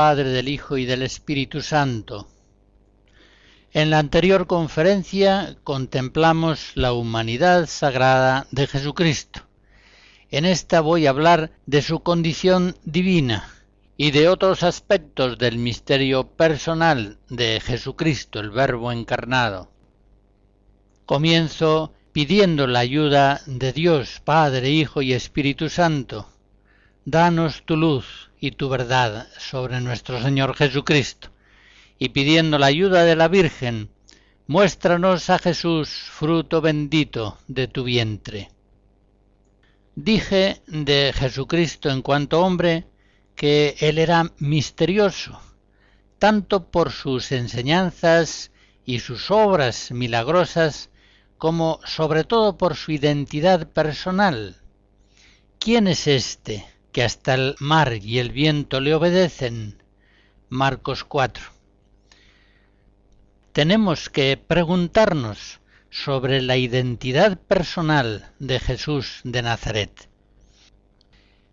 Padre, del Hijo y del Espíritu Santo. En la anterior conferencia contemplamos la humanidad sagrada de Jesucristo. En esta voy a hablar de su condición divina y de otros aspectos del misterio personal de Jesucristo, el Verbo encarnado. Comienzo pidiendo la ayuda de Dios, Padre, Hijo y Espíritu Santo. Danos tu luz y tu verdad sobre nuestro Señor Jesucristo, y pidiendo la ayuda de la Virgen, muéstranos a Jesús, fruto bendito de tu vientre. Dije de Jesucristo en cuanto hombre que él era misterioso, tanto por sus enseñanzas y sus obras milagrosas, como sobre todo por su identidad personal. ¿Quién es éste? Que hasta el mar y el viento le obedecen. Marcos 4. Tenemos que preguntarnos sobre la identidad personal de Jesús de Nazaret.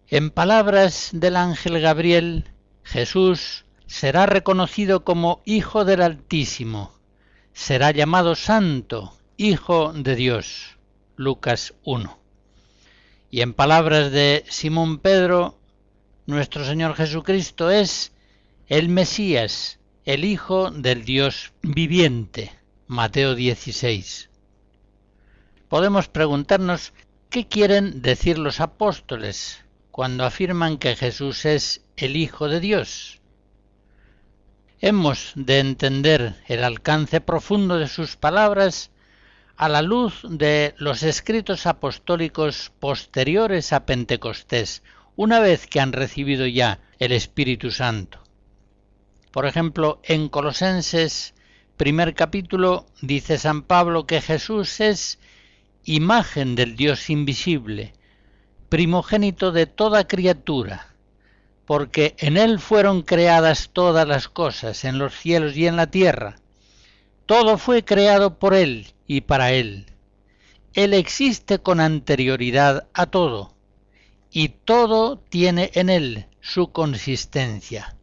En palabras del ángel Gabriel, Jesús será reconocido como Hijo del Altísimo, será llamado Santo, Hijo de Dios. Lucas 1. Y en palabras de Simón Pedro, nuestro Señor Jesucristo es el Mesías, el Hijo del Dios viviente. Mateo 16. Podemos preguntarnos qué quieren decir los apóstoles cuando afirman que Jesús es el Hijo de Dios. Hemos de entender el alcance profundo de sus palabras a la luz de los escritos apostólicos posteriores a Pentecostés, una vez que han recibido ya el Espíritu Santo. Por ejemplo, en Colosenses, primer capítulo, dice San Pablo que Jesús es imagen del Dios invisible, primogénito de toda criatura, porque en Él fueron creadas todas las cosas, en los cielos y en la tierra. Todo fue creado por Él y para Él. Él existe con anterioridad a todo, y todo tiene en Él su consistencia.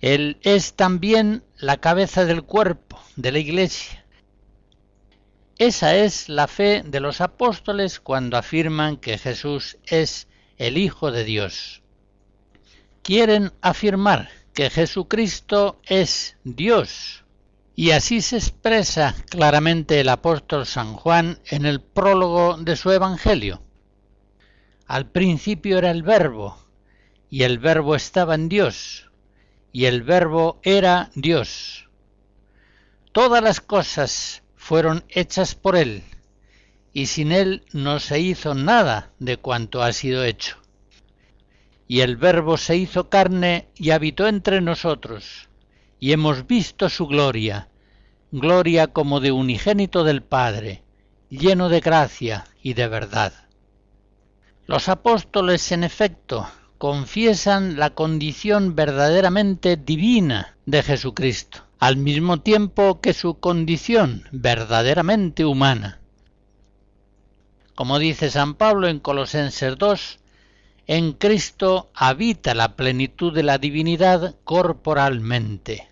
Él es también la cabeza del cuerpo de la Iglesia. Esa es la fe de los apóstoles cuando afirman que Jesús es el Hijo de Dios. Quieren afirmar que Jesucristo es Dios, y así se expresa claramente el apóstol San Juan en el prólogo de su Evangelio. Al principio era el verbo, y el verbo estaba en Dios, y el verbo era Dios. Todas las cosas fueron hechas por Él, y sin Él no se hizo nada de cuanto ha sido hecho. Y el verbo se hizo carne y habitó entre nosotros, y hemos visto su gloria, gloria como de unigénito del Padre, lleno de gracia y de verdad. Los apóstoles, en efecto, confiesan la condición verdaderamente divina de Jesucristo, al mismo tiempo que su condición verdaderamente humana. Como dice San Pablo en Colosenses 2, en Cristo habita la plenitud de la divinidad corporalmente.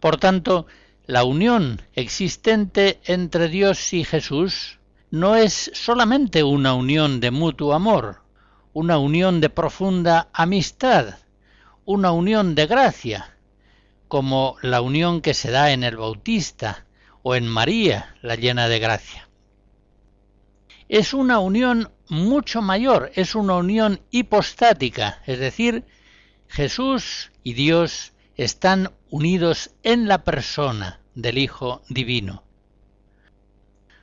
Por tanto, la unión existente entre Dios y Jesús no es solamente una unión de mutuo amor, una unión de profunda amistad, una unión de gracia, como la unión que se da en el Bautista o en María, la llena de gracia. Es una unión mucho mayor, es una unión hipostática, es decir, Jesús y Dios están unidos en la persona del Hijo Divino.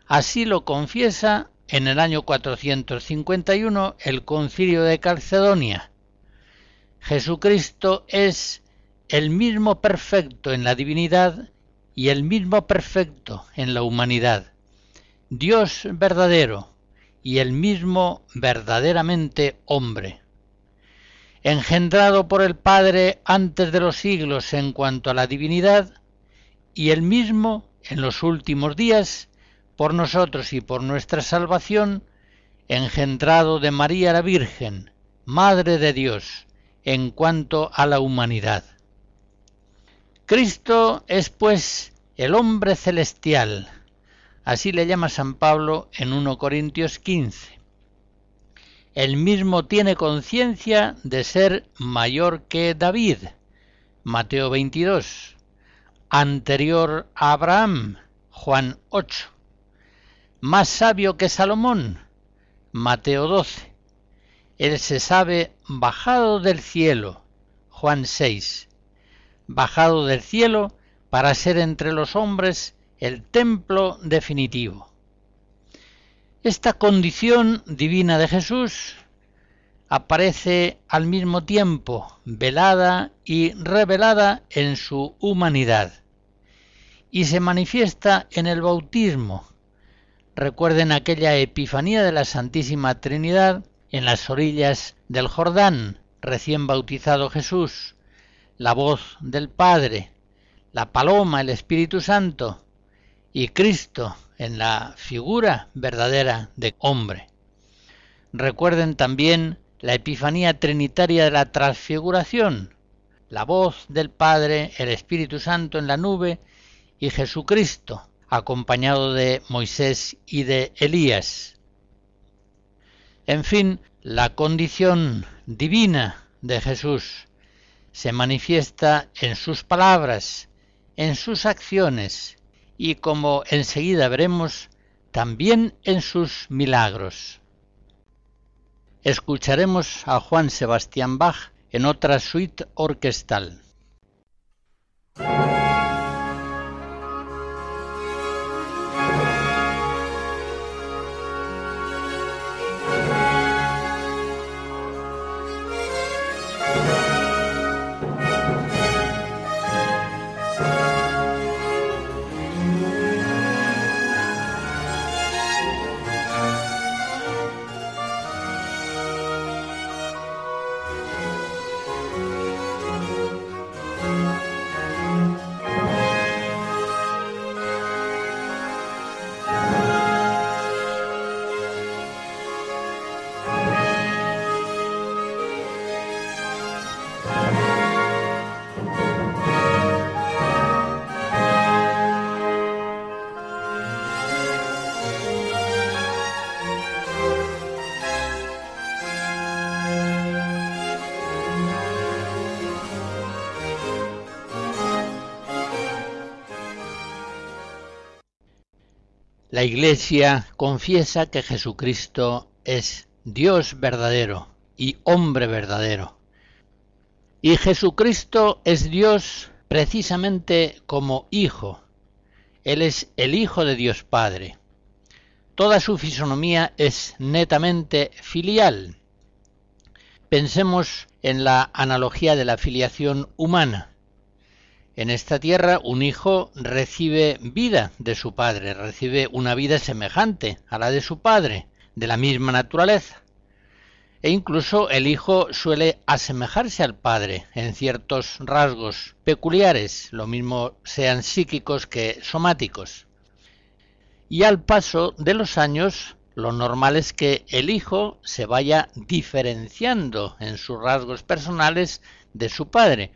Así lo confiesa en el año 451 el concilio de Calcedonia. Jesucristo es el mismo perfecto en la divinidad y el mismo perfecto en la humanidad. Dios verdadero y el mismo verdaderamente hombre. Engendrado por el Padre antes de los siglos en cuanto a la divinidad y el mismo en los últimos días por nosotros y por nuestra salvación, engendrado de María la Virgen, Madre de Dios, en cuanto a la humanidad. Cristo es pues el hombre celestial, así le llama San Pablo en 1 Corintios 15. Él mismo tiene conciencia de ser mayor que David, Mateo 22, anterior a Abraham, Juan 8, más sabio que Salomón, Mateo 12. Él se sabe bajado del cielo, Juan 6, bajado del cielo para ser entre los hombres el templo definitivo. Esta condición divina de Jesús aparece al mismo tiempo velada y revelada en su humanidad y se manifiesta en el bautismo. Recuerden aquella epifanía de la Santísima Trinidad en las orillas del Jordán, recién bautizado Jesús, la voz del Padre, la paloma, el Espíritu Santo y Cristo en la figura verdadera de hombre. Recuerden también la Epifanía Trinitaria de la Transfiguración, la voz del Padre, el Espíritu Santo en la nube y Jesucristo, acompañado de Moisés y de Elías. En fin, la condición divina de Jesús se manifiesta en sus palabras, en sus acciones y, como enseguida veremos, también en sus milagros. Escucharemos a Juan Sebastián Bach en otra suite orquestal. La Iglesia confiesa que Jesucristo es Dios verdadero y hombre verdadero. Y Jesucristo es Dios precisamente como Hijo. Él es el Hijo de Dios Padre. Toda su fisonomía es netamente filial. Pensemos en la analogía de la filiación humana. En esta tierra un hijo recibe vida de su padre, recibe una vida semejante a la de su padre, de la misma naturaleza. E incluso el hijo suele asemejarse al padre en ciertos rasgos peculiares, lo mismo sean psíquicos que somáticos. Y al paso de los años, lo normal es que el hijo se vaya diferenciando en sus rasgos personales de su padre,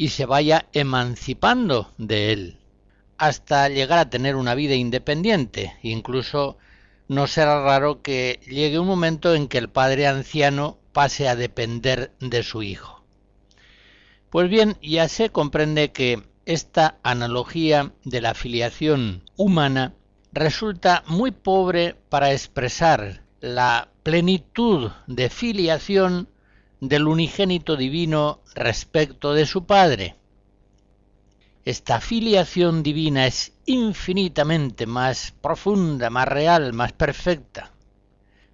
y se vaya emancipando de él, hasta llegar a tener una vida independiente. Incluso no será raro que llegue un momento en que el padre anciano pase a depender de su hijo. Pues bien, ya se comprende que esta analogía de la filiación humana resulta muy pobre para expresar la plenitud de filiación del unigénito divino respecto de su Padre. Esta filiación divina es infinitamente más profunda, más real, más perfecta.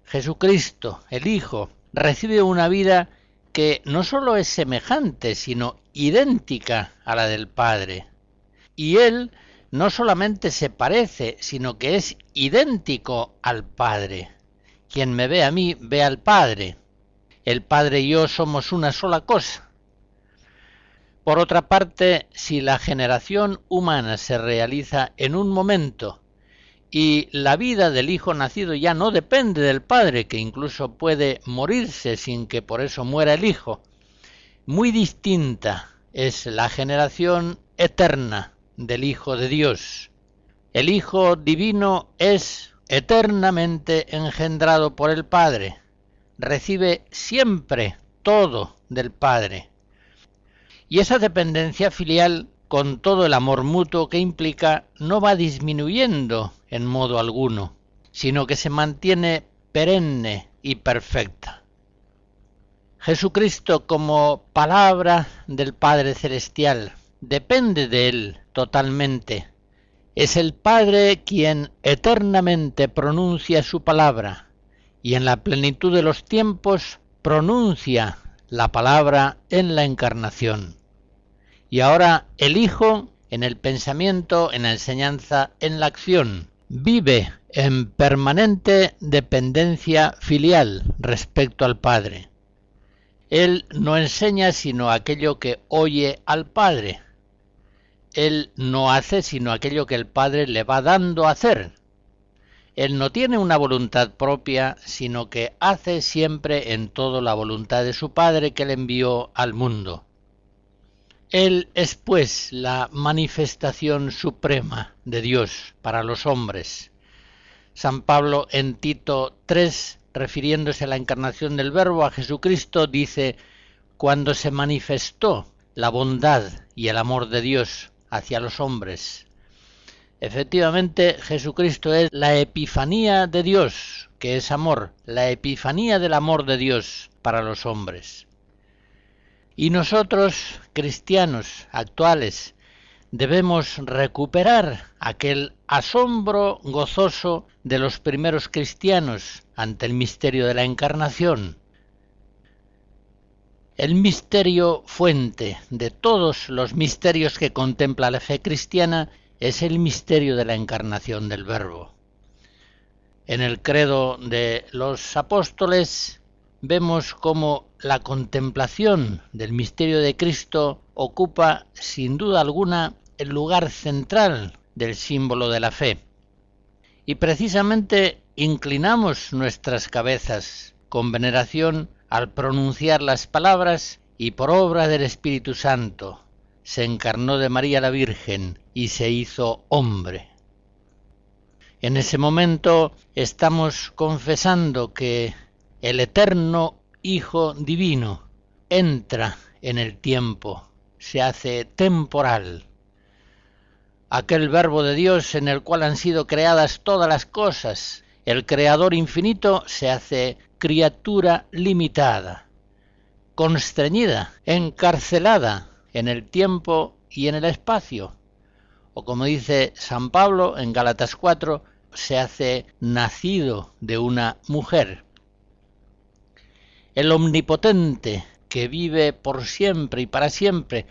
Jesucristo, el Hijo, recibe una vida que no sólo es semejante, sino idéntica a la del Padre. Y Él no solamente se parece, sino que es idéntico al Padre. Quien me ve a mí, ve al Padre. El Padre y yo somos una sola cosa. Por otra parte, si la generación humana se realiza en un momento y la vida del hijo nacido ya no depende del padre, que incluso puede morirse sin que por eso muera el hijo, muy distinta es la generación eterna del Hijo de Dios. El Hijo Divino es eternamente engendrado por el Padre, recibe siempre todo del Padre. Y esa dependencia filial, con todo el amor mutuo que implica, no va disminuyendo en modo alguno, sino que se mantiene perenne y perfecta. Jesucristo como palabra del Padre Celestial depende de Él totalmente. Es el Padre quien eternamente pronuncia su palabra y en la plenitud de los tiempos pronuncia la palabra en la encarnación. Y ahora el Hijo en el pensamiento, en la enseñanza, en la acción, vive en permanente dependencia filial respecto al Padre. Él no enseña sino aquello que oye al Padre, él no hace sino aquello que el Padre le va dando a hacer. Él no tiene una voluntad propia, sino que hace siempre en todo la voluntad de su Padre que le envió al mundo. Él es pues la manifestación suprema de Dios para los hombres. San Pablo en Tito 3, refiriéndose a la encarnación del Verbo a Jesucristo, dice, cuando se manifestó la bondad y el amor de Dios hacia los hombres. Efectivamente, Jesucristo es la epifanía de Dios, que es amor, la epifanía del amor de Dios para los hombres. Y nosotros, cristianos actuales, debemos recuperar aquel asombro gozoso de los primeros cristianos ante el misterio de la encarnación, el misterio fuente de todos los misterios que contempla la fe cristiana es el misterio de la encarnación del Verbo. En el credo de los apóstoles vemos cómo la contemplación del misterio de Cristo ocupa sin duda alguna el lugar central del símbolo de la fe. Y precisamente inclinamos nuestras cabezas con veneración al pronunciar las palabras y por obra del Espíritu Santo se encarnó de María la Virgen y se hizo hombre. En ese momento estamos confesando que el eterno Hijo Divino entra en el tiempo, se hace temporal. Aquel verbo de Dios en el cual han sido creadas todas las cosas, el Creador infinito se hace criatura limitada, constreñida, encarcelada en el tiempo y en el espacio. O como dice San Pablo en Gálatas 4, se hace nacido de una mujer. El omnipotente que vive por siempre y para siempre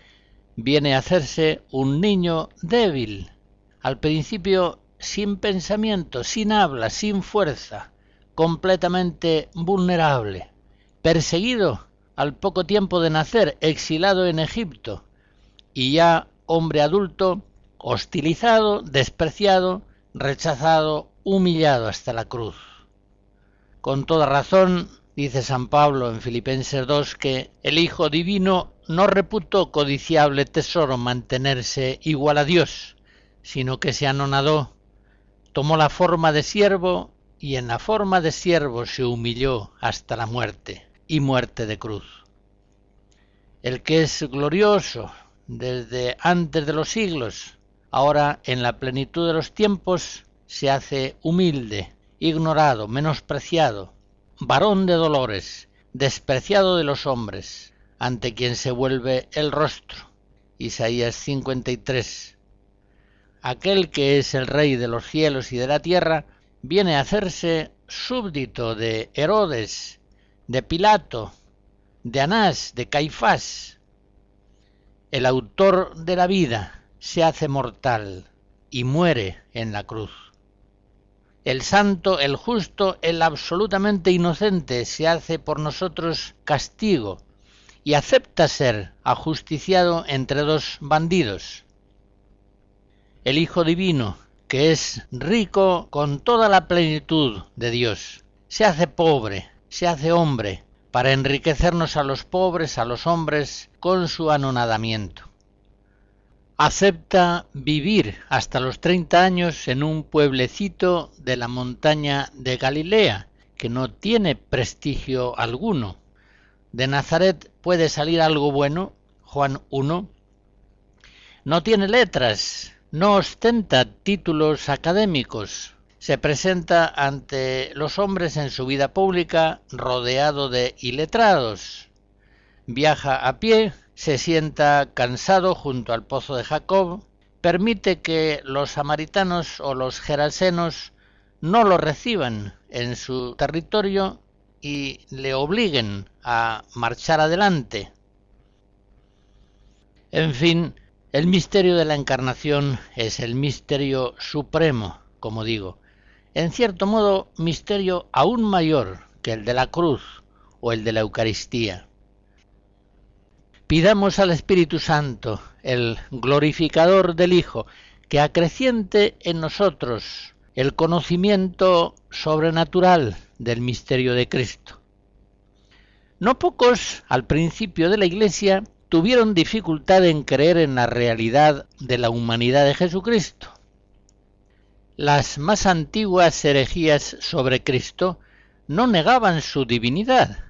viene a hacerse un niño débil, al principio sin pensamiento, sin habla, sin fuerza, completamente vulnerable, perseguido al poco tiempo de nacer, exilado en Egipto, y ya hombre adulto, hostilizado, despreciado, rechazado, humillado hasta la cruz. Con toda razón, dice San Pablo en Filipenses 2, que el Hijo Divino no reputó codiciable tesoro mantenerse igual a Dios, sino que se anonadó, tomó la forma de siervo y en la forma de siervo se humilló hasta la muerte y muerte de cruz. El que es glorioso desde antes de los siglos, ahora en la plenitud de los tiempos se hace humilde, ignorado, menospreciado, varón de dolores, despreciado de los hombres, ante quien se vuelve el rostro. Isaías 53. Aquel que es el rey de los cielos y de la tierra, viene a hacerse súbdito de Herodes, de Pilato, de Anás, de Caifás. El autor de la vida se hace mortal y muere en la cruz. El santo, el justo, el absolutamente inocente se hace por nosotros castigo y acepta ser ajusticiado entre dos bandidos. El Hijo Divino, que es rico con toda la plenitud de Dios, se hace pobre, se hace hombre, para enriquecernos a los pobres, a los hombres, con su anonadamiento. Acepta vivir hasta los treinta años en un pueblecito de la montaña de Galilea, que no tiene prestigio alguno, de Nazaret puede salir algo bueno, Juan 1. No tiene letras, no ostenta títulos académicos, se presenta ante los hombres en su vida pública rodeado de iletrados. Viaja a pie, se sienta cansado junto al pozo de Jacob, permite que los samaritanos o los gerasenos no lo reciban en su territorio y le obliguen a marchar adelante. En fin, el misterio de la encarnación es el misterio supremo, como digo, en cierto modo misterio aún mayor que el de la cruz o el de la Eucaristía. Pidamos al Espíritu Santo, el glorificador del Hijo, que acreciente en nosotros el conocimiento sobrenatural del misterio de Cristo. No pocos al principio de la Iglesia tuvieron dificultad en creer en la realidad de la humanidad de Jesucristo. Las más antiguas herejías sobre Cristo no negaban su divinidad,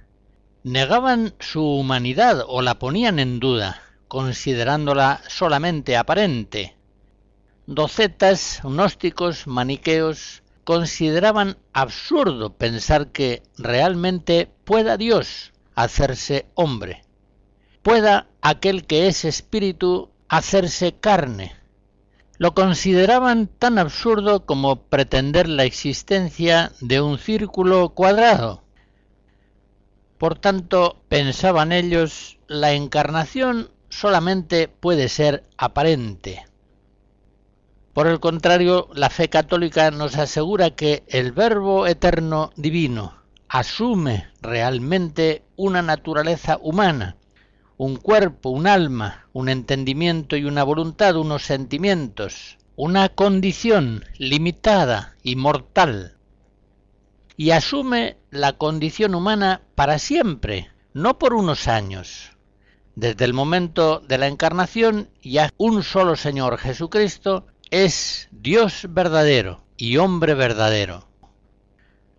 negaban su humanidad o la ponían en duda, considerándola solamente aparente. Docetas, gnósticos, maniqueos consideraban absurdo pensar que realmente pueda Dios hacerse hombre, pueda aquel que es espíritu hacerse carne. Lo consideraban tan absurdo como pretender la existencia de un círculo cuadrado. Por tanto, pensaban ellos, la encarnación solamente puede ser aparente. Por el contrario, la fe católica nos asegura que el Verbo eterno divino asume realmente una naturaleza humana, un cuerpo, un alma, un entendimiento y una voluntad, unos sentimientos, una condición limitada y mortal, y asume la condición humana para siempre, no por unos años. Desde el momento de la encarnación, ya un solo Señor Jesucristo es Dios verdadero y hombre verdadero.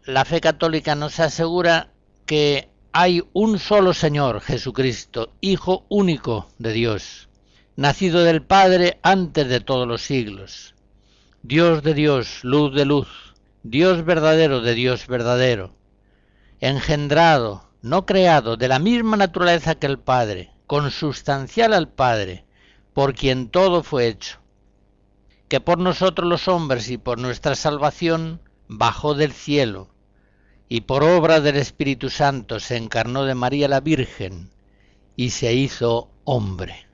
La fe católica nos asegura que hay un solo Señor Jesucristo, Hijo único de Dios, nacido del Padre antes de todos los siglos, Dios de Dios, luz de luz, Dios verdadero de Dios verdadero, engendrado, no creado, de la misma naturaleza que el Padre, consustancial al Padre, por quien todo fue hecho. Que por nosotros los hombres y por nuestra salvación bajó del cielo, y por obra del Espíritu Santo se encarnó de María la Virgen, y se hizo hombre.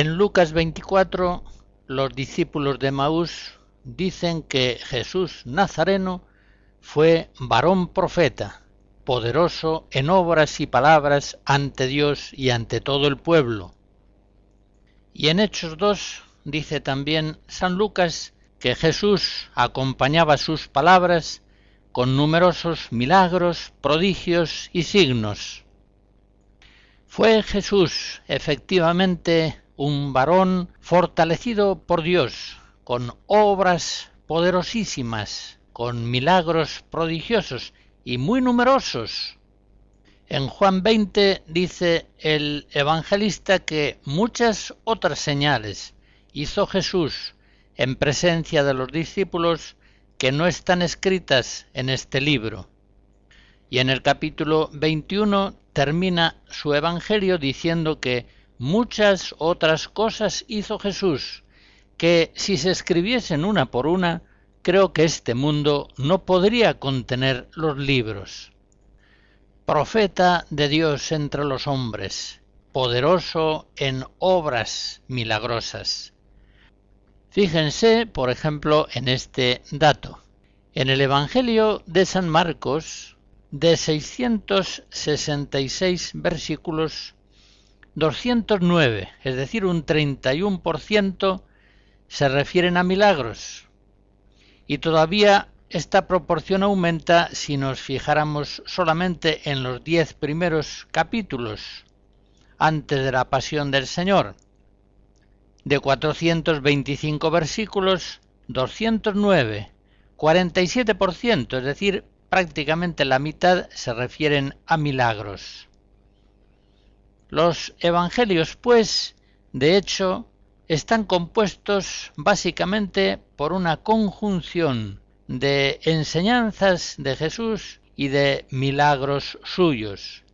En Lucas 24, los discípulos de Maús dicen que Jesús Nazareno fue varón profeta, poderoso en obras y palabras ante Dios y ante todo el pueblo. Y en Hechos 2 dice también San Lucas que Jesús acompañaba sus palabras con numerosos milagros, prodigios y signos. Fue Jesús efectivamente un varón fortalecido por Dios, con obras poderosísimas, con milagros prodigiosos y muy numerosos. En Juan 20 dice el evangelista que muchas otras señales hizo Jesús en presencia de los discípulos que no están escritas en este libro. Y en el capítulo 21 termina su Evangelio diciendo que muchas otras cosas hizo Jesús, que si se escribiesen una por una, creo que este mundo no podría contener los libros. Profeta de Dios entre los hombres, poderoso en obras milagrosas. Fíjense, por ejemplo, en este dato. En el Evangelio de San Marcos, de 666 versículos, 209, es decir, un 31%, se refieren a milagros. Y todavía esta proporción aumenta si nos fijáramos solamente en los diez primeros capítulos antes de la pasión del Señor. De 425 versículos, 209, 47%, es decir, prácticamente la mitad se refieren a milagros. Los evangelios, pues, de hecho, están compuestos básicamente por una conjunción de enseñanzas de Jesús y de milagros suyos,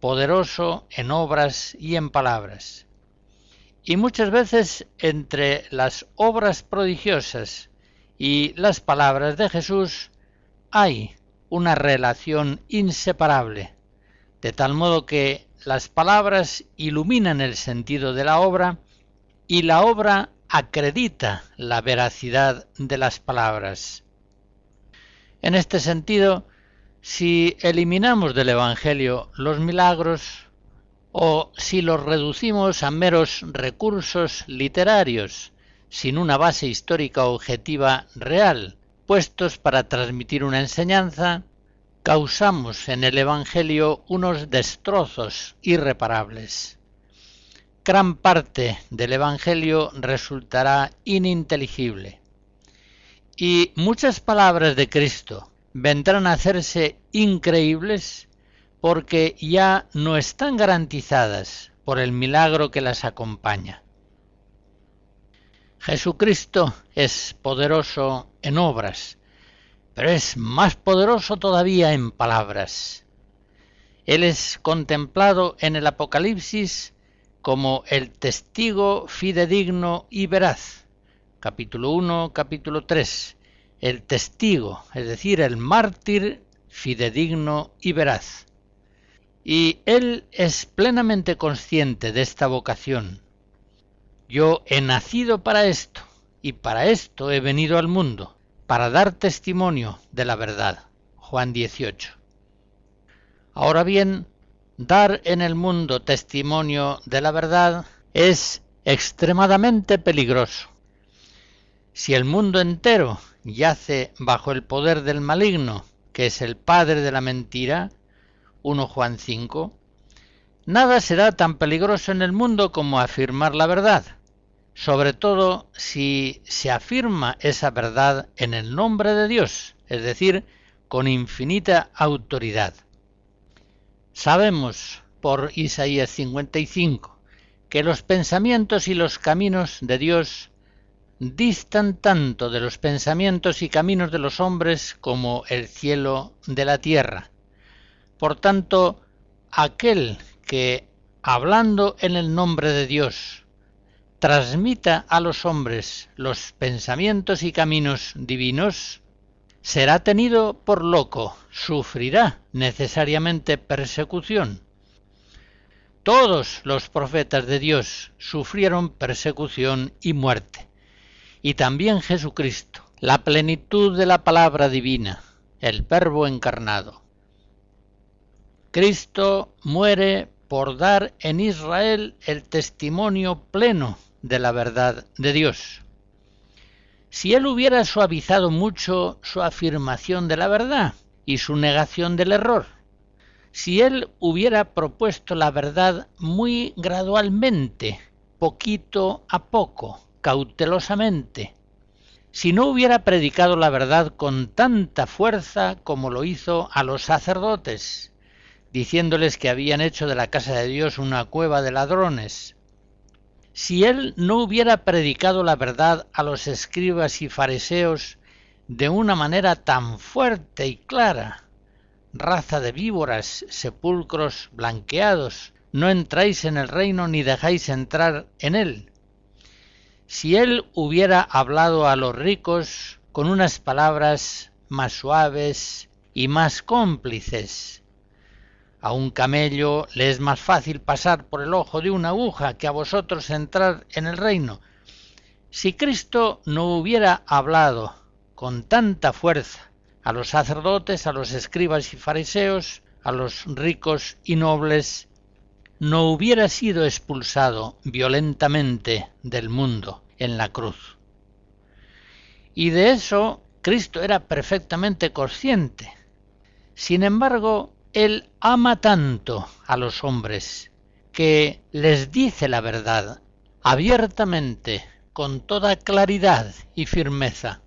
poderoso en obras y en palabras. Y muchas veces entre las obras prodigiosas y las palabras de Jesús hay una relación inseparable, de tal modo que las palabras iluminan el sentido de la obra y la obra acredita la veracidad de las palabras. En este sentido, si eliminamos del Evangelio los milagros o si los reducimos a meros recursos literarios, sin una base histórica objetiva real, puestos para transmitir una enseñanza, causamos en el Evangelio unos destrozos irreparables. Gran parte del Evangelio resultará ininteligible. Y muchas palabras de Cristo vendrán a hacerse increíbles porque ya no están garantizadas por el milagro que las acompaña. Jesucristo es poderoso en obras, pero es más poderoso todavía en palabras. Él es contemplado en el Apocalipsis como el testigo fidedigno y veraz. Capítulo 1, capítulo 3. El testigo, es decir, el mártir fidedigno y veraz. Y él es plenamente consciente de esta vocación yo he nacido para esto, y para esto he venido al mundo, para dar testimonio de la verdad. Juan 18. Ahora bien, dar en el mundo testimonio de la verdad es extremadamente peligroso. Si el mundo entero yace bajo el poder del maligno, que es el padre de la mentira, 1 Juan 5, nada será tan peligroso en el mundo como afirmar la verdad, sobre todo si se afirma esa verdad en el nombre de Dios, es decir, con infinita autoridad. Sabemos por Isaías 55 que los pensamientos y los caminos de Dios distan tanto de los pensamientos y caminos de los hombres como el cielo de la tierra. Por tanto, aquel que, hablando en el nombre de Dios, transmita a los hombres los pensamientos y caminos divinos, será tenido por loco, sufrirá necesariamente persecución. Todos los profetas de Dios sufrieron persecución y muerte. Y también Jesucristo, la plenitud de la palabra divina, el Verbo encarnado. Cristo muere por dar en Israel el testimonio pleno de la verdad de Dios. Si él hubiera suavizado mucho su afirmación de la verdad y su negación del error, si él hubiera propuesto la verdad muy gradualmente, poquito a poco, cautelosamente, si no hubiera predicado la verdad con tanta fuerza como lo hizo a los sacerdotes, diciéndoles que habían hecho de la casa de Dios una cueva de ladrones, si él no hubiera predicado la verdad a los escribas y fariseos de una manera tan fuerte y clara, raza de víboras, sepulcros blanqueados, no entráis en el reino ni dejáis entrar en él. Si él hubiera hablado a los ricos con unas palabras más suaves y más cómplices, a un camello le es más fácil pasar por el ojo de una aguja que a vosotros entrar en el reino. Si Cristo no hubiera hablado con tanta fuerza a los sacerdotes, a los escribas y fariseos, a los ricos y nobles, no hubiera sido expulsado violentamente del mundo en la cruz. Y de eso Cristo era perfectamente consciente. Sin embargo, Él ama tanto a los hombres que les dice la verdad abiertamente, con toda claridad y firmeza,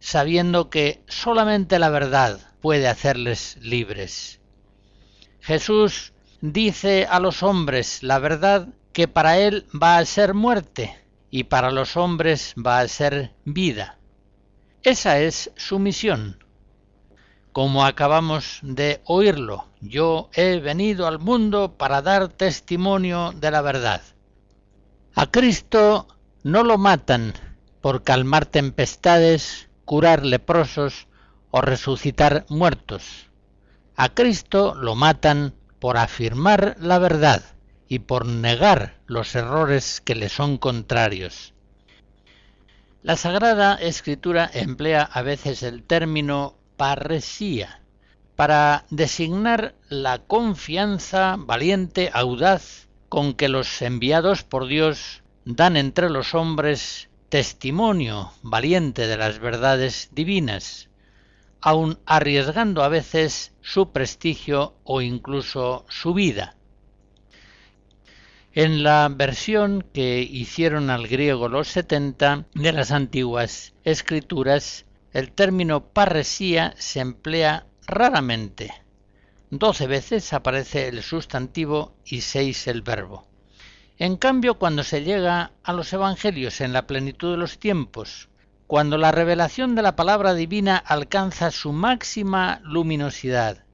sabiendo que solamente la verdad puede hacerles libres. Jesús dice a los hombres la verdad que para él va a ser muerte y para los hombres va a ser vida. Esa es su misión. Como acabamos de oírlo, yo he venido al mundo para dar testimonio de la verdad. A Cristo no lo matan por calmar tempestades curar leprosos o resucitar muertos. A Cristo lo matan por afirmar la verdad y por negar los errores que le son contrarios. La Sagrada Escritura emplea a veces el término parresía para designar la confianza valiente, audaz, con que los enviados por Dios dan entre los hombres testimonio valiente de las verdades divinas, aun arriesgando a veces su prestigio o incluso su vida. En la versión que hicieron al griego los setenta de las antiguas escrituras, el término parresía se emplea raramente. Doce veces aparece el sustantivo y seis el verbo. En cambio, cuando se llega a los Evangelios en la plenitud de los tiempos, cuando la revelación de la palabra divina alcanza su máxima luminosidad,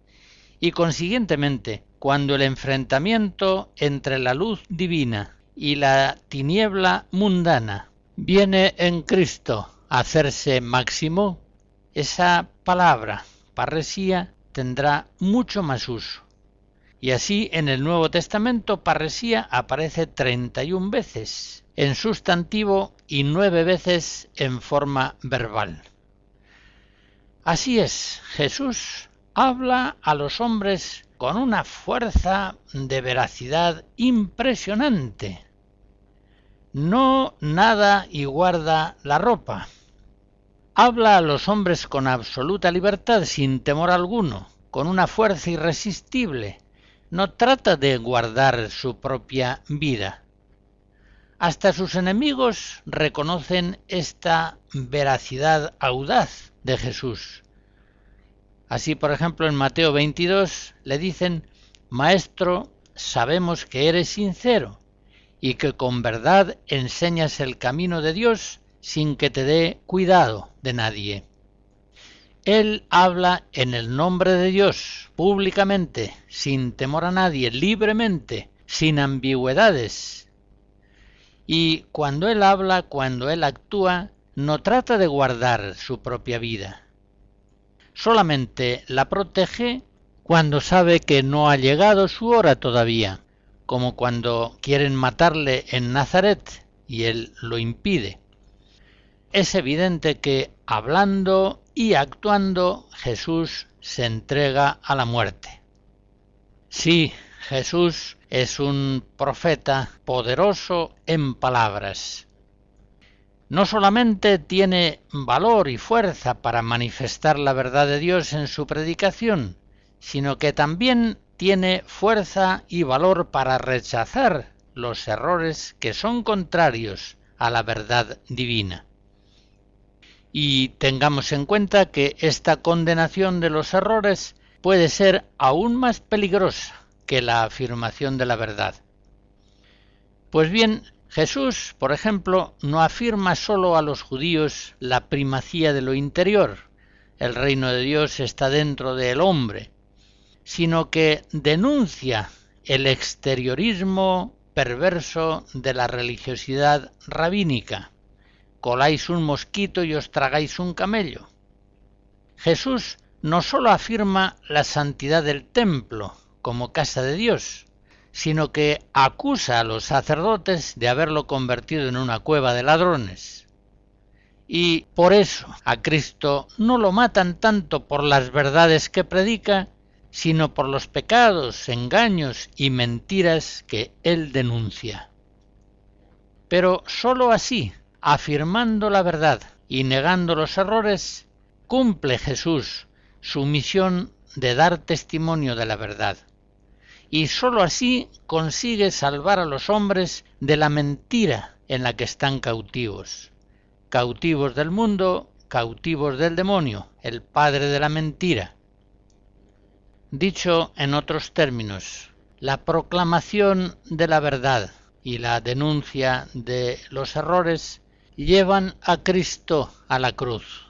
y consiguientemente, cuando el enfrentamiento entre la luz divina y la tiniebla mundana viene en Cristo hacerse máximo, esa palabra, parresía, tendrá mucho más uso. Y así en el Nuevo Testamento parresía aparece 31 veces en sustantivo y nueve veces en forma verbal. Así es, Jesús habla a los hombres con una fuerza de veracidad impresionante. No nada y guarda la ropa. Habla a los hombres con absoluta libertad, sin temor alguno, con una fuerza irresistible, no trata de guardar su propia vida. Hasta sus enemigos reconocen esta veracidad audaz de Jesús. Así, por ejemplo, en Mateo 22 le dicen, Maestro, sabemos que eres sincero y que con verdad enseñas el camino de Dios sin que te dé cuidado de nadie. Él habla en el nombre de Dios, públicamente, sin temor a nadie, libremente, sin ambigüedades. Y cuando Él habla, cuando Él actúa, no trata de guardar su propia vida. Solamente la protege cuando sabe que no ha llegado su hora todavía, como cuando quieren matarle en Nazaret y él lo impide. Es evidente que hablando y actuando Jesús se entrega a la muerte. Sí, Jesús es un profeta poderoso en palabras. No solamente tiene valor y fuerza para manifestar la verdad de Dios en su predicación, sino que también tiene fuerza y valor para rechazar los errores que son contrarios a la verdad divina. Y tengamos en cuenta que esta condenación de los errores puede ser aún más peligrosa que la afirmación de la verdad. Pues bien, Jesús, por ejemplo, no afirma sólo a los judíos la primacía de lo interior, el reino de Dios está dentro del hombre, sino que denuncia el exteriorismo perverso de la religiosidad rabínica. Coláis un mosquito y os tragáis un camello. Jesús no sólo afirma la santidad del templo como casa de Dios, sino que acusa a los sacerdotes de haberlo convertido en una cueva de ladrones. Y por eso a Cristo no lo matan tanto por las verdades que predica, sino por los pecados, engaños y mentiras que él denuncia. Pero sólo así, afirmando la verdad y negando los errores, cumple Jesús su misión de dar testimonio de la verdad. Y sólo así consigue salvar a los hombres de la mentira en la que están cautivos. Cautivos del mundo, cautivos del demonio, el padre de la mentira Dicho en otros términos, la proclamación de la verdad y la denuncia de los errores llevan a Cristo a la cruz.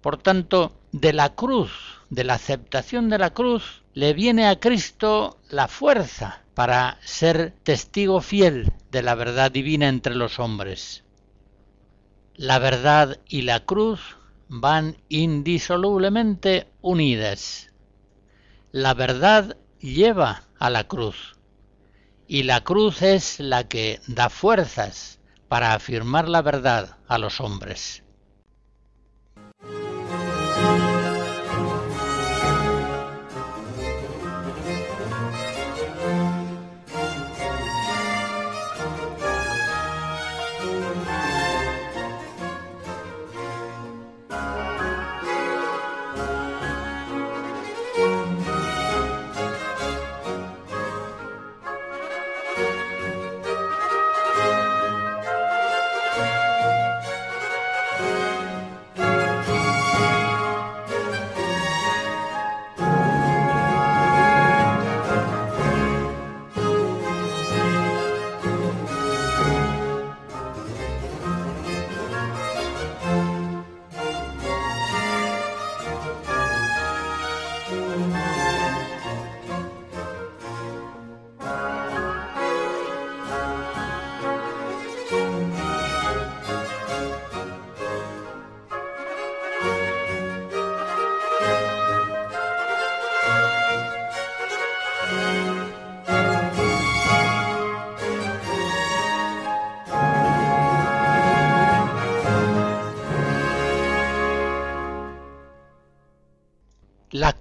Por tanto, de la cruz, de la aceptación de la cruz, le viene a Cristo la fuerza para ser testigo fiel de la verdad divina entre los hombres. La verdad y la cruz van indisolublemente unidas la verdad lleva a la cruz y la cruz es la que da fuerzas para afirmar la verdad a los hombres.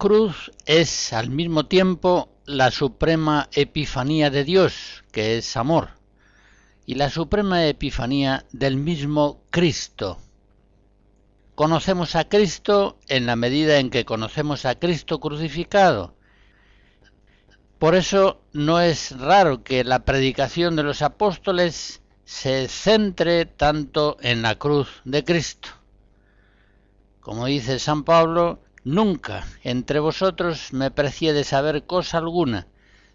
Cruz es al mismo tiempo la suprema epifanía de Dios, que es amor, y la suprema epifanía del mismo Cristo. Conocemos a Cristo en la medida en que conocemos a Cristo crucificado. Por eso no es raro que la predicación de los apóstoles se centre tanto en la cruz de Cristo. Como dice San Pablo, Nunca entre vosotros me precie de saber cosa alguna,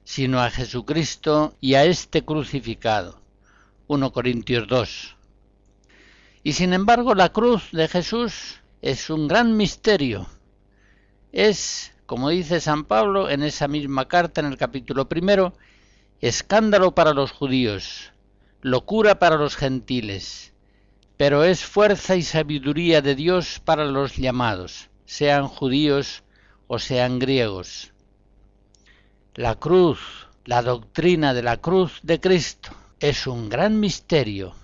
sino a Jesucristo y a este crucificado. 1 Corintios 2. Y sin embargo la cruz de Jesús es un gran misterio. Es, como dice San Pablo en esa misma carta en el capítulo primero, escándalo para los judíos, locura para los gentiles, pero es fuerza y sabiduría de Dios para los llamados sean judíos o sean griegos. La cruz La doctrina de la cruz de Cristo es un gran misterio.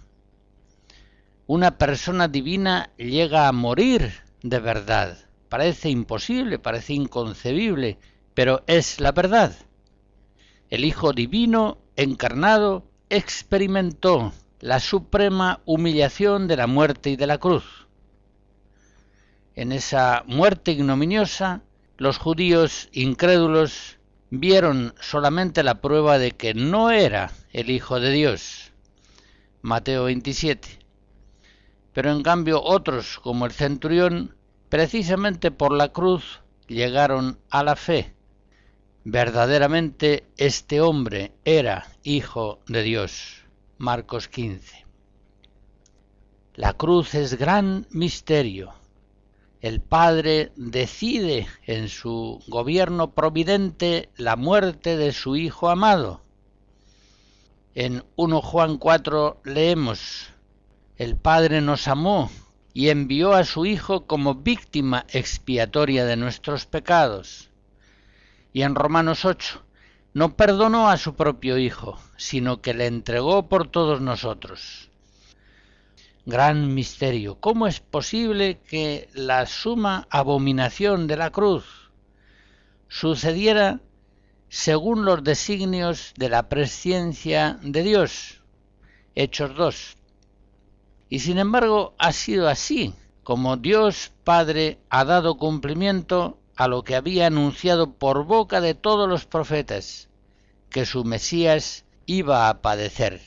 Una persona divina llega a morir de verdad. Parece imposible, parece inconcebible, pero es la verdad. El Hijo Divino encarnado experimentó la suprema humillación de la muerte y de la cruz. En esa muerte ignominiosa, los judíos incrédulos vieron solamente la prueba de que no era el Hijo de Dios. Mateo 27. Pero en cambio otros, como el centurión, precisamente por la cruz llegaron a la fe. Verdaderamente este hombre era Hijo de Dios. Marcos 15. La cruz es gran misterio el Padre decide en su gobierno providente la muerte de su Hijo amado. En 1 Juan 4 leemos, el Padre nos amó y envió a su Hijo como víctima expiatoria de nuestros pecados. Y en Romanos 8, no perdonó a su propio Hijo, sino que le entregó por todos nosotros gran misterio. ¿Cómo es posible que la suma abominación de la cruz sucediera según los designios de la presciencia de Dios? Hechos 2. Y sin embargo ha sido así, como Dios Padre ha dado cumplimiento a lo que había anunciado por boca de todos los profetas, que su Mesías iba a padecer.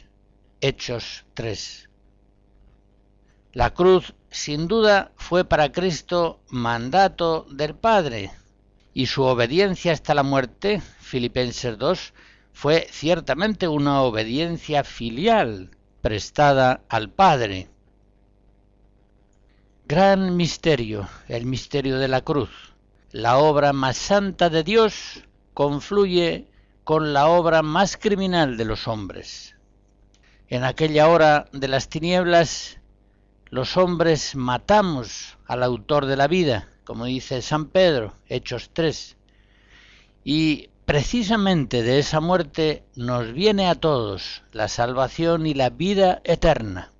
Hechos 3. La cruz, sin duda, fue para Cristo mandato del Padre, y su obediencia hasta la muerte, Filipenses 2, fue ciertamente una obediencia filial prestada al Padre. Gran misterio, el misterio de la cruz. La obra más santa de Dios confluye con la obra más criminal de los hombres. En aquella hora de las tinieblas, los hombres matamos al autor de la vida, como dice San Pedro, Hechos 3. Y precisamente de esa muerte nos viene a todos la salvación y la vida eterna.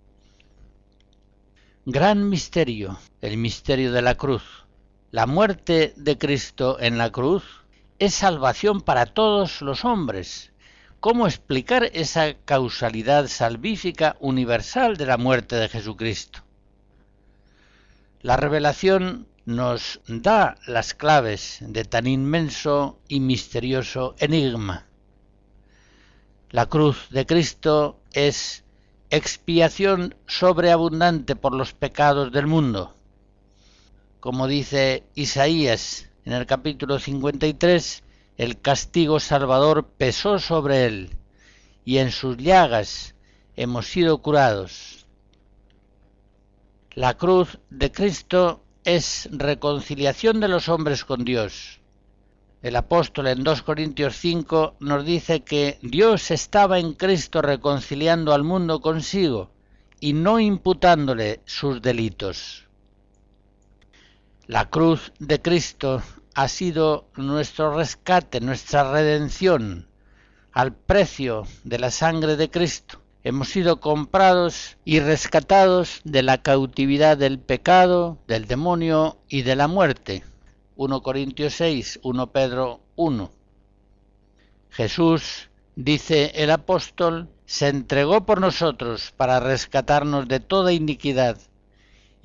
Gran misterio, el misterio de la cruz. La muerte de Cristo en la cruz es salvación para todos los hombres. ¿Cómo explicar esa causalidad salvífica universal de la muerte de Jesucristo? La revelación nos da las claves de tan inmenso y misterioso enigma. La cruz de Cristo es expiación sobreabundante por los pecados del mundo. Como dice Isaías en el capítulo 53, el castigo salvador pesó sobre él, y en sus llagas hemos sido curados. La cruz de Cristo es reconciliación de los hombres con Dios. El apóstol en 2 Corintios 5 nos dice que Dios estaba en Cristo reconciliando al mundo consigo y no imputándole sus delitos. La cruz de Cristo ha sido nuestro rescate, nuestra redención, al precio de la sangre de Cristo hemos sido comprados y rescatados de la cautividad del pecado, del demonio y de la muerte. 1 Corintios 6, 1 Pedro 1. Jesús, dice el apóstol, se entregó por nosotros para rescatarnos de toda iniquidad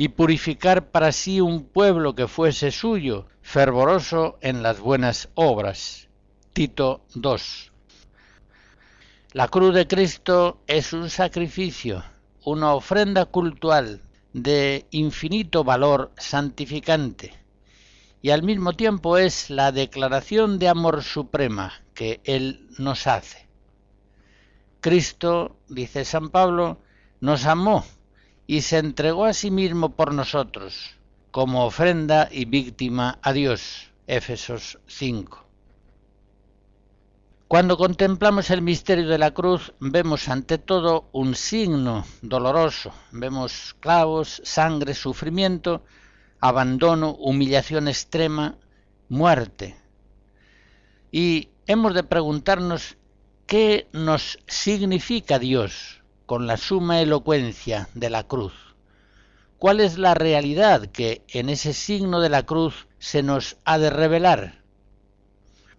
y purificar para sí un pueblo que fuese suyo, fervoroso en las buenas obras. Tito 2. La cruz de Cristo es un sacrificio, una ofrenda cultural de infinito valor santificante y al mismo tiempo es la declaración de amor suprema que Él nos hace. Cristo, dice San Pablo, nos amó y se entregó a sí mismo por nosotros, como ofrenda y víctima a Dios. Éfesos 5. Cuando contemplamos el misterio de la cruz, vemos ante todo un signo doloroso. Vemos clavos, sangre, sufrimiento, abandono, humillación extrema, muerte. Y hemos de preguntarnos ¿qué nos significa Dios con la suma elocuencia de la cruz? ¿Cuál es la realidad que en ese signo de la cruz se nos ha de revelar?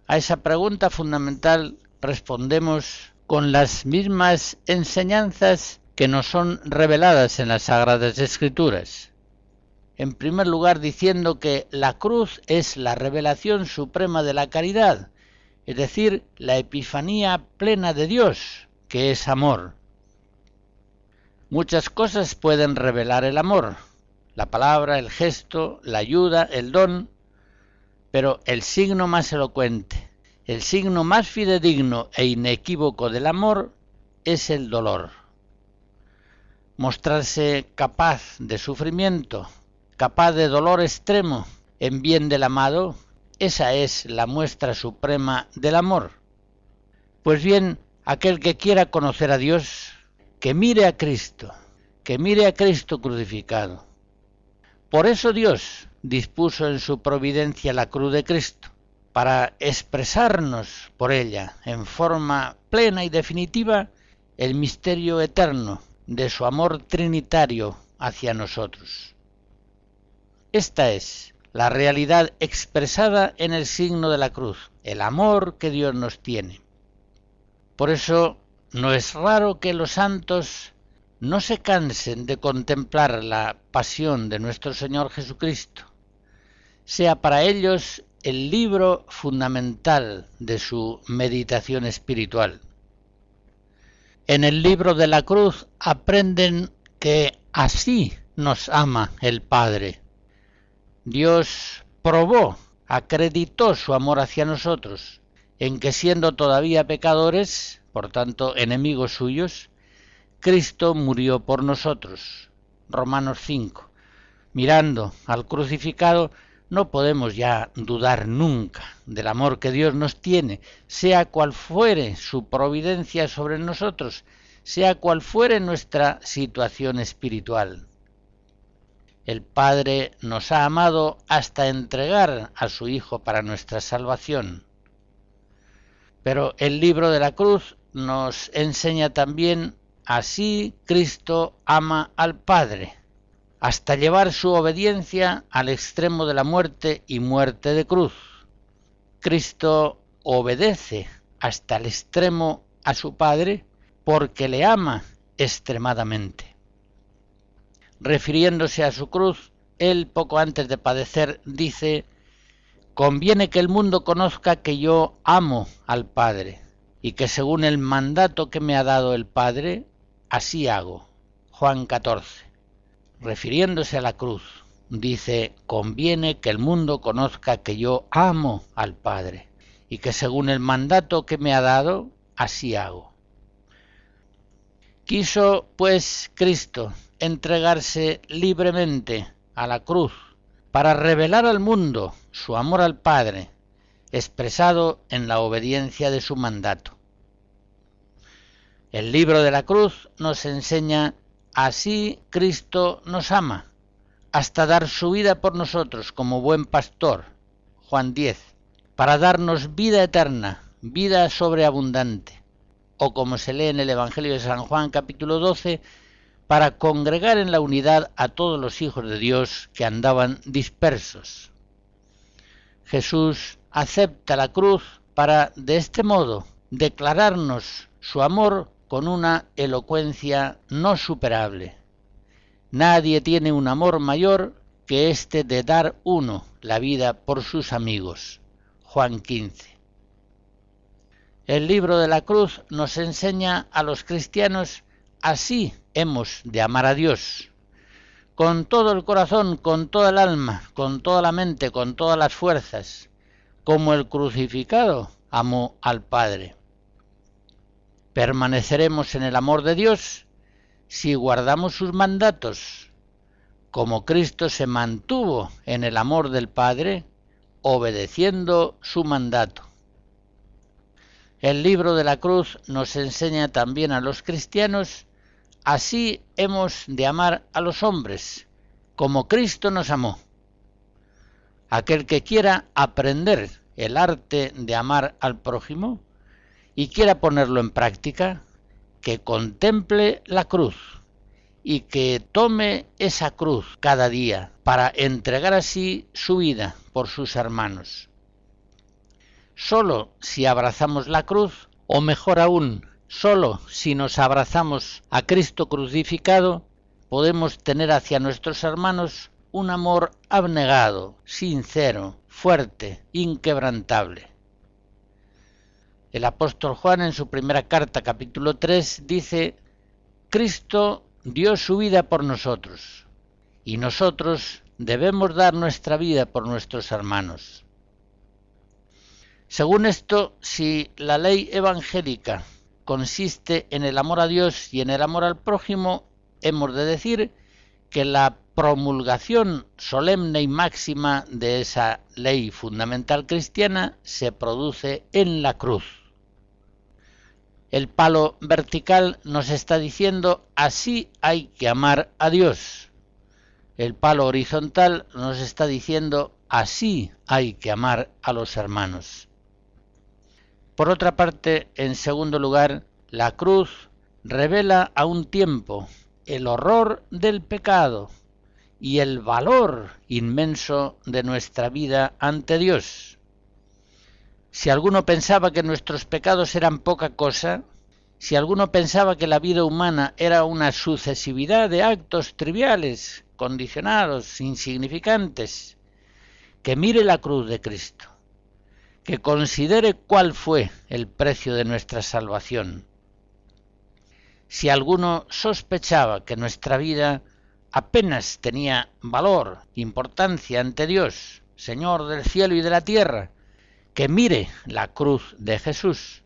A esa pregunta fundamental respondemos con las mismas enseñanzas que nos son reveladas en las Sagradas Escrituras. En primer lugar, diciendo que la cruz es la revelación suprema de la caridad, es decir, la epifanía plena de Dios, que es amor. Muchas cosas pueden revelar el amor, la palabra, el gesto, la ayuda, el don, pero el signo más elocuente, el signo más fidedigno e inequívoco del amor es el dolor. Mostrarse capaz de sufrimiento, capaz de dolor extremo en bien del amado, esa es la muestra suprema del amor. Pues bien, aquel que quiera conocer a Dios, que mire a Cristo, que mire a Cristo crucificado. Por eso Dios dispuso en su providencia la cruz de Cristo, para expresarnos por ella en forma plena y definitiva el misterio eterno de su amor trinitario hacia nosotros. Esta es la realidad expresada en el signo de la cruz, el amor que Dios nos tiene. Por eso no es raro que los santos no se cansen de contemplar la pasión de nuestro Señor Jesucristo, sea para ellos el libro fundamental de su meditación espiritual. En el libro de la cruz aprenden que así nos ama el Padre, Dios probó, acreditó su amor hacia nosotros, en que siendo todavía pecadores, por tanto enemigos suyos, Cristo murió por nosotros. Romanos 5. Mirando al crucificado, no podemos ya dudar nunca del amor que Dios nos tiene, sea cual fuere su providencia sobre nosotros, sea cual fuere nuestra situación espiritual. El Padre nos ha amado hasta entregar a su Hijo para nuestra salvación. Pero el libro de la cruz nos enseña también así Cristo ama al Padre, hasta llevar su obediencia al extremo de la muerte y muerte de cruz. Cristo obedece hasta el extremo a su Padre porque le ama extremadamente refiriéndose a su cruz, él poco antes de padecer dice, conviene que el mundo conozca que yo amo al Padre y que según el mandato que me ha dado el Padre, así hago. Juan 14. Refiriéndose a la cruz, dice, conviene que el mundo conozca que yo amo al Padre y que según el mandato que me ha dado, así hago. Quiso, pues, Cristo entregarse libremente a la cruz para revelar al mundo su amor al Padre, expresado en la obediencia de su mandato. El libro de la cruz nos enseña así Cristo nos ama, hasta dar su vida por nosotros como buen pastor, Juan 10, para darnos vida eterna, vida sobreabundante, o como se lee en el Evangelio de San Juan capítulo 12, para congregar en la unidad a todos los hijos de Dios que andaban dispersos. Jesús acepta la cruz para, de este modo, declararnos su amor con una elocuencia no superable. Nadie tiene un amor mayor que este de dar uno la vida por sus amigos. Juan 15. El libro de la cruz nos enseña a los cristianos así hemos de amar a Dios, con todo el corazón, con toda el alma, con toda la mente, con todas las fuerzas, como el crucificado amó al Padre. Permaneceremos en el amor de Dios si guardamos sus mandatos, como Cristo se mantuvo en el amor del Padre, obedeciendo su mandato. El libro de la cruz nos enseña también a los cristianos Así hemos de amar a los hombres, como Cristo nos amó. Aquel que quiera aprender el arte de amar al prójimo y quiera ponerlo en práctica, que contemple la cruz y que tome esa cruz cada día para entregar así su vida por sus hermanos. Solo si abrazamos la cruz, o mejor aún, solo si nos abrazamos a Cristo crucificado, podemos tener hacia nuestros hermanos un amor abnegado, sincero, fuerte, inquebrantable. El apóstol Juan en su primera carta, capítulo 3, dice, Cristo dio su vida por nosotros, y nosotros debemos dar nuestra vida por nuestros hermanos. Según esto, si la ley evangélica consiste en el amor a Dios y en el amor al prójimo, hemos de decir que la promulgación solemne y máxima de esa ley fundamental cristiana se produce en la cruz. El palo vertical nos está diciendo así hay que amar a Dios. El palo horizontal nos está diciendo así hay que amar a los hermanos. Por otra parte, en segundo lugar, la cruz revela a un tiempo el horror del pecado y el valor inmenso de nuestra vida ante Dios. Si alguno pensaba que nuestros pecados eran poca cosa, si alguno pensaba que la vida humana era una sucesividad de actos triviales, condicionados, insignificantes, que mire la cruz de Cristo, que considere cuál fue el precio de nuestra salvación. Si alguno sospechaba que nuestra vida apenas tenía valor, importancia ante Dios, Señor del cielo y de la tierra, que mire la cruz de Jesús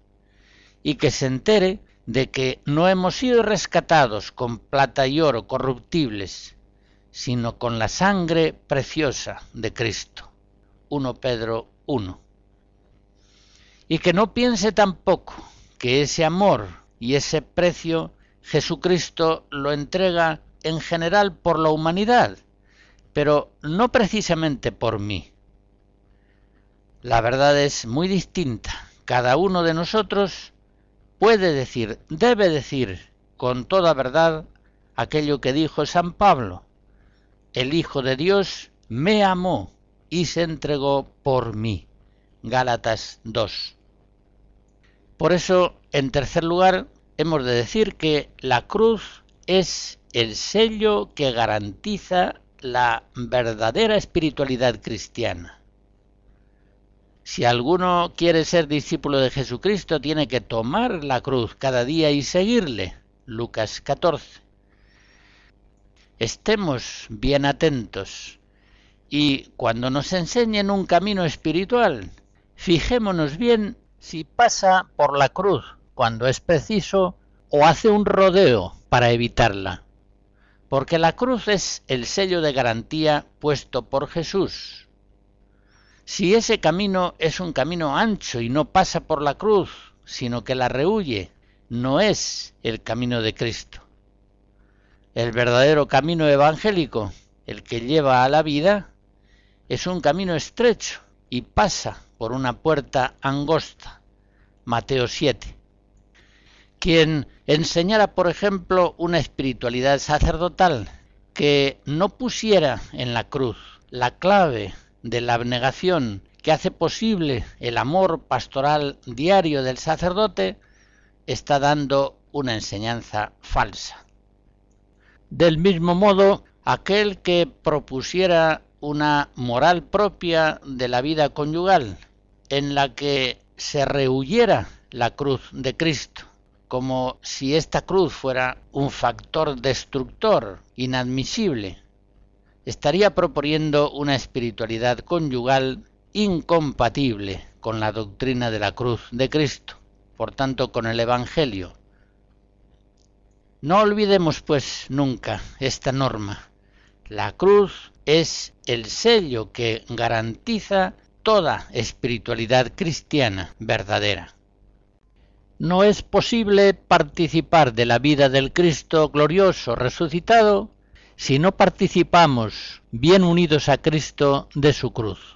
y que se entere de que no hemos sido rescatados con plata y oro corruptibles, sino con la sangre preciosa de Cristo. 1 Pedro 1. Y que no piense tampoco que ese amor y ese precio Jesucristo lo entrega en general por la humanidad, pero no precisamente por mí, la verdad es muy distinta. Cada uno de nosotros puede decir, debe decir con toda verdad aquello que dijo San Pablo. El Hijo de Dios me amó y se entregó por mí. Gálatas 2. Por eso, en tercer lugar, hemos de decir que la cruz es el sello que garantiza la verdadera espiritualidad cristiana. Si alguno quiere ser discípulo de Jesucristo, tiene que tomar la cruz cada día y seguirle. Lucas 14. Estemos bien atentos y cuando nos enseñen un camino espiritual, fijémonos bien si pasa por la cruz cuando es preciso o hace un rodeo para evitarla. Porque la cruz es el sello de garantía puesto por Jesús si ese camino es un camino ancho y no pasa por la cruz, sino que la rehuye, no es el camino de Cristo. El verdadero camino evangélico, el que lleva a la vida, es un camino estrecho y pasa por una puerta angosta. Mateo 7. Quien enseñara, por ejemplo, una espiritualidad sacerdotal que no pusiera en la cruz la clave de la abnegación que hace posible el amor pastoral diario del sacerdote, está dando una enseñanza falsa. Del mismo modo, aquel que propusiera una moral propia de la vida conyugal, en la que se rehuyera la cruz de Cristo, como si esta cruz fuera un factor destructor inadmisible estaría proponiendo una espiritualidad conyugal incompatible con la doctrina de la cruz de Cristo, por tanto con el Evangelio. No olvidemos pues nunca esta norma. La cruz es el sello que garantiza toda espiritualidad cristiana verdadera. No es posible participar de la vida del Cristo glorioso resucitado si no participamos bien unidos a Cristo de su cruz.